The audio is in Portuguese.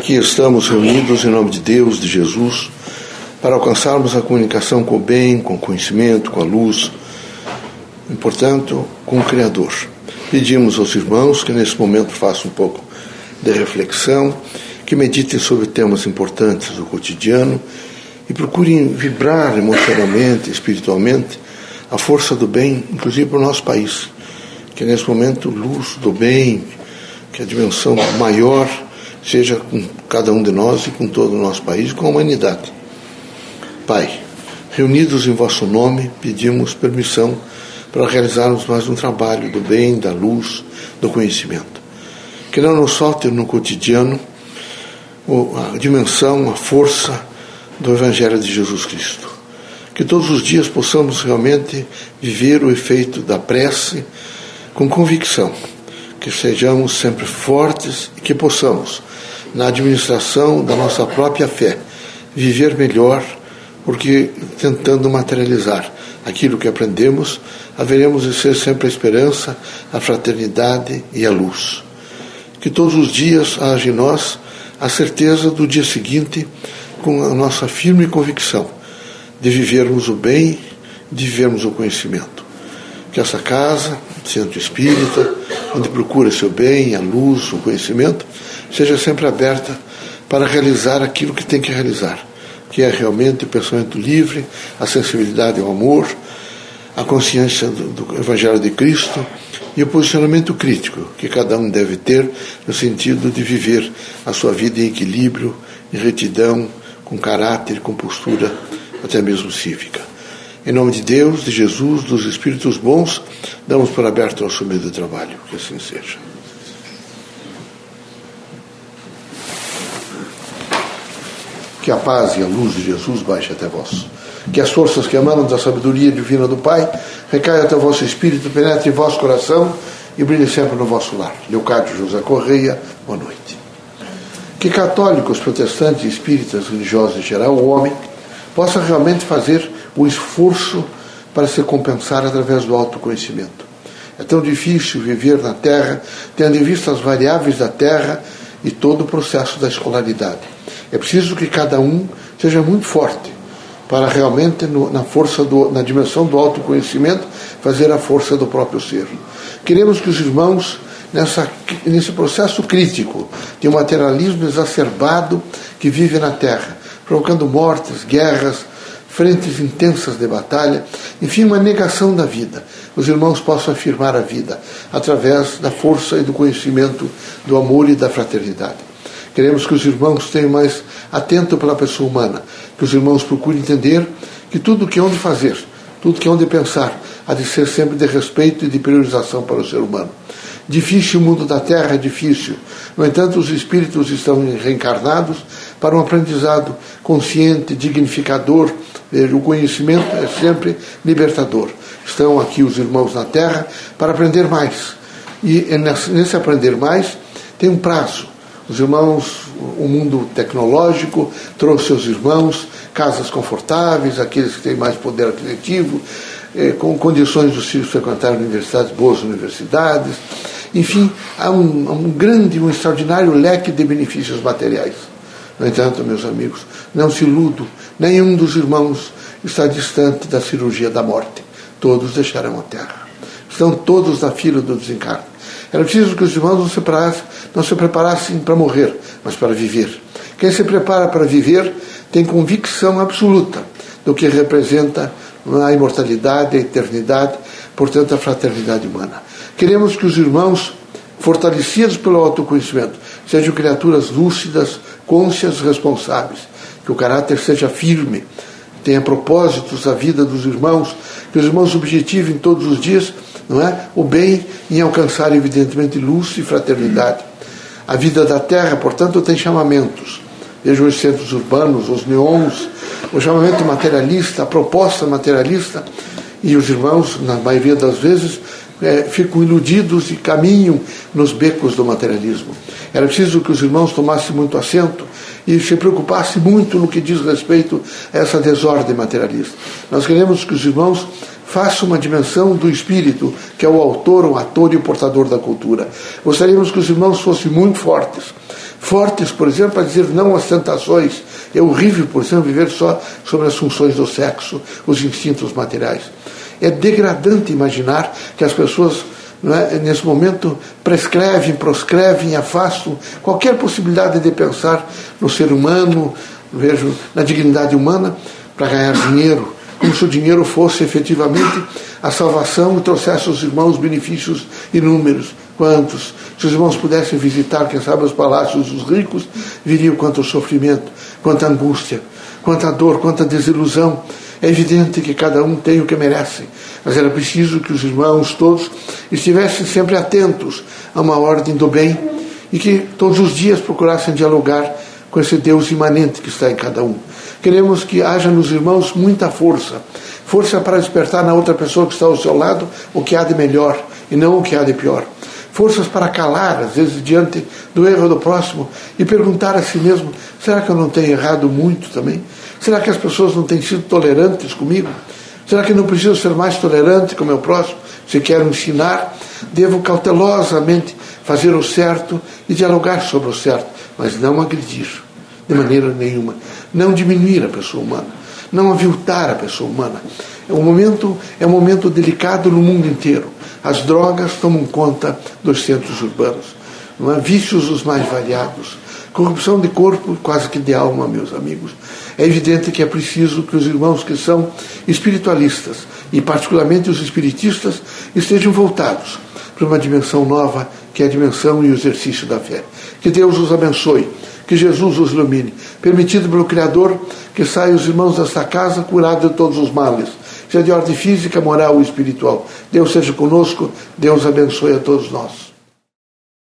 Aqui estamos reunidos em nome de Deus, de Jesus, para alcançarmos a comunicação com o bem, com o conhecimento, com a luz, e, portanto, com o Criador. Pedimos aos irmãos que nesse momento façam um pouco de reflexão, que meditem sobre temas importantes do cotidiano e procurem vibrar emocionalmente, espiritualmente, a força do bem, inclusive para o nosso país. Que nesse momento, luz do bem, que a dimensão maior seja com cada um de nós e com todo o nosso país e com a humanidade. Pai, reunidos em vosso nome, pedimos permissão para realizarmos mais um trabalho do bem, da luz, do conhecimento. Que não nos falte no cotidiano a dimensão, a força do Evangelho de Jesus Cristo. Que todos os dias possamos realmente viver o efeito da prece com convicção. Que sejamos sempre fortes e que possamos, na administração da nossa própria fé, viver melhor, porque tentando materializar aquilo que aprendemos, haveremos de ser sempre a esperança, a fraternidade e a luz. Que todos os dias haja em nós a certeza do dia seguinte com a nossa firme convicção de vivermos o bem, de vivermos o conhecimento. Que essa casa, centro espírita, onde procura seu bem, a luz, o conhecimento, seja sempre aberta para realizar aquilo que tem que realizar, que é realmente o pensamento livre, a sensibilidade ao amor, a consciência do, do Evangelho de Cristo e o posicionamento crítico que cada um deve ter no sentido de viver a sua vida em equilíbrio, em retidão, com caráter, com postura, até mesmo cívica. Em nome de Deus, de Jesus, dos Espíritos bons, damos por aberto nosso meio de trabalho. Que assim seja. Que a paz e a luz de Jesus baixe até vós. Que as forças que emanam da sabedoria divina do Pai recaiam até o vosso espírito, penetre em vosso coração e brilhe sempre no vosso lar. Leocádio José Correia, boa noite que católicos, protestantes, espíritas, religiosos em geral, o homem, possa realmente fazer o esforço para se compensar através do autoconhecimento. É tão difícil viver na Terra, tendo em vista as variáveis da Terra e todo o processo da escolaridade. É preciso que cada um seja muito forte para realmente, no, na força do, na dimensão do autoconhecimento, fazer a força do próprio ser. Queremos que os irmãos nessa, nesse processo crítico de um materialismo exacerbado que vive na Terra, provocando mortes, guerras, frentes intensas de batalha, enfim, uma negação da vida. Os irmãos possam afirmar a vida através da força e do conhecimento do amor e da fraternidade. Queremos que os irmãos tenham mais atento pela pessoa humana, que os irmãos procurem entender que tudo o que hão de fazer, tudo que hão de pensar, há de ser sempre de respeito e de priorização para o ser humano. Difícil o mundo da Terra, é difícil. No entanto, os espíritos estão reencarnados para um aprendizado consciente, dignificador. O conhecimento é sempre libertador. Estão aqui os irmãos na Terra para aprender mais. E nesse aprender mais tem um prazo. Os irmãos, o mundo tecnológico trouxe os irmãos casas confortáveis, aqueles que têm mais poder aquisitivo, eh, com condições dos filhos frequentarem universidades, boas universidades enfim, há um, um grande, um extraordinário leque de benefícios materiais. No entanto, meus amigos, não se iludo, nenhum dos irmãos está distante da cirurgia da morte. Todos deixarão a terra. Estão todos na fila do desencarne. Era preciso que os irmãos não se não se preparassem para morrer, mas para viver. Quem se prepara para viver tem convicção absoluta do que representa a imortalidade, a eternidade, portanto, a fraternidade humana. Queremos que os irmãos, fortalecidos pelo autoconhecimento, sejam criaturas lúcidas, cônscias, responsáveis. Que o caráter seja firme, tenha propósitos a vida dos irmãos, que os irmãos objetivem todos os dias não é, o bem em alcançar, evidentemente, luz e fraternidade. A vida da terra, portanto, tem chamamentos. Vejam os centros urbanos, os neons, o chamamento materialista, a proposta materialista, e os irmãos, na maioria das vezes, é, ficam iludidos e caminham nos becos do materialismo. Era preciso que os irmãos tomassem muito assento e se preocupassem muito no que diz respeito a essa desordem materialista. Nós queremos que os irmãos façam uma dimensão do espírito, que é o autor, o ator e o portador da cultura. Gostaríamos que os irmãos fossem muito fortes fortes, por exemplo, para dizer não às tentações. É horrível, por exemplo, viver só sobre as funções do sexo, os instintos materiais. É degradante imaginar que as pessoas é, nesse momento prescrevem, proscrevem, afastam qualquer possibilidade de pensar no ser humano, vejo na dignidade humana, para ganhar dinheiro, como se o dinheiro fosse efetivamente a salvação e trouxesse aos irmãos benefícios inúmeros. Quantos? Se os irmãos pudessem visitar, quem sabe, os palácios dos ricos, viriam quanto sofrimento, quanta angústia, quanta dor, quanta desilusão. É evidente que cada um tem o que merece, mas era preciso que os irmãos todos estivessem sempre atentos a uma ordem do bem e que todos os dias procurassem dialogar com esse Deus imanente que está em cada um. Queremos que haja nos irmãos muita força, força para despertar na outra pessoa que está ao seu lado o que há de melhor e não o que há de pior forças para calar, às vezes, diante do erro do próximo e perguntar a si mesmo: será que eu não tenho errado muito também? Será que as pessoas não têm sido tolerantes comigo? Será que não preciso ser mais tolerante com o meu próximo? Se quero ensinar, devo cautelosamente fazer o certo e dialogar sobre o certo, mas não agredir de maneira nenhuma. Não diminuir a pessoa humana, não aviltar a pessoa humana. É um momento, é um momento delicado no mundo inteiro. As drogas tomam conta dos centros urbanos. Não é? Vícios os mais variados. Corrupção de corpo, quase que de alma, meus amigos. É evidente que é preciso que os irmãos que são espiritualistas, e particularmente os espiritistas, estejam voltados para uma dimensão nova, que é a dimensão e o exercício da fé. Que Deus os abençoe, que Jesus os ilumine. Permitido pelo Criador que saiam os irmãos desta casa curados de todos os males seja de ordem física, moral ou espiritual. Deus seja conosco, Deus abençoe a todos nós.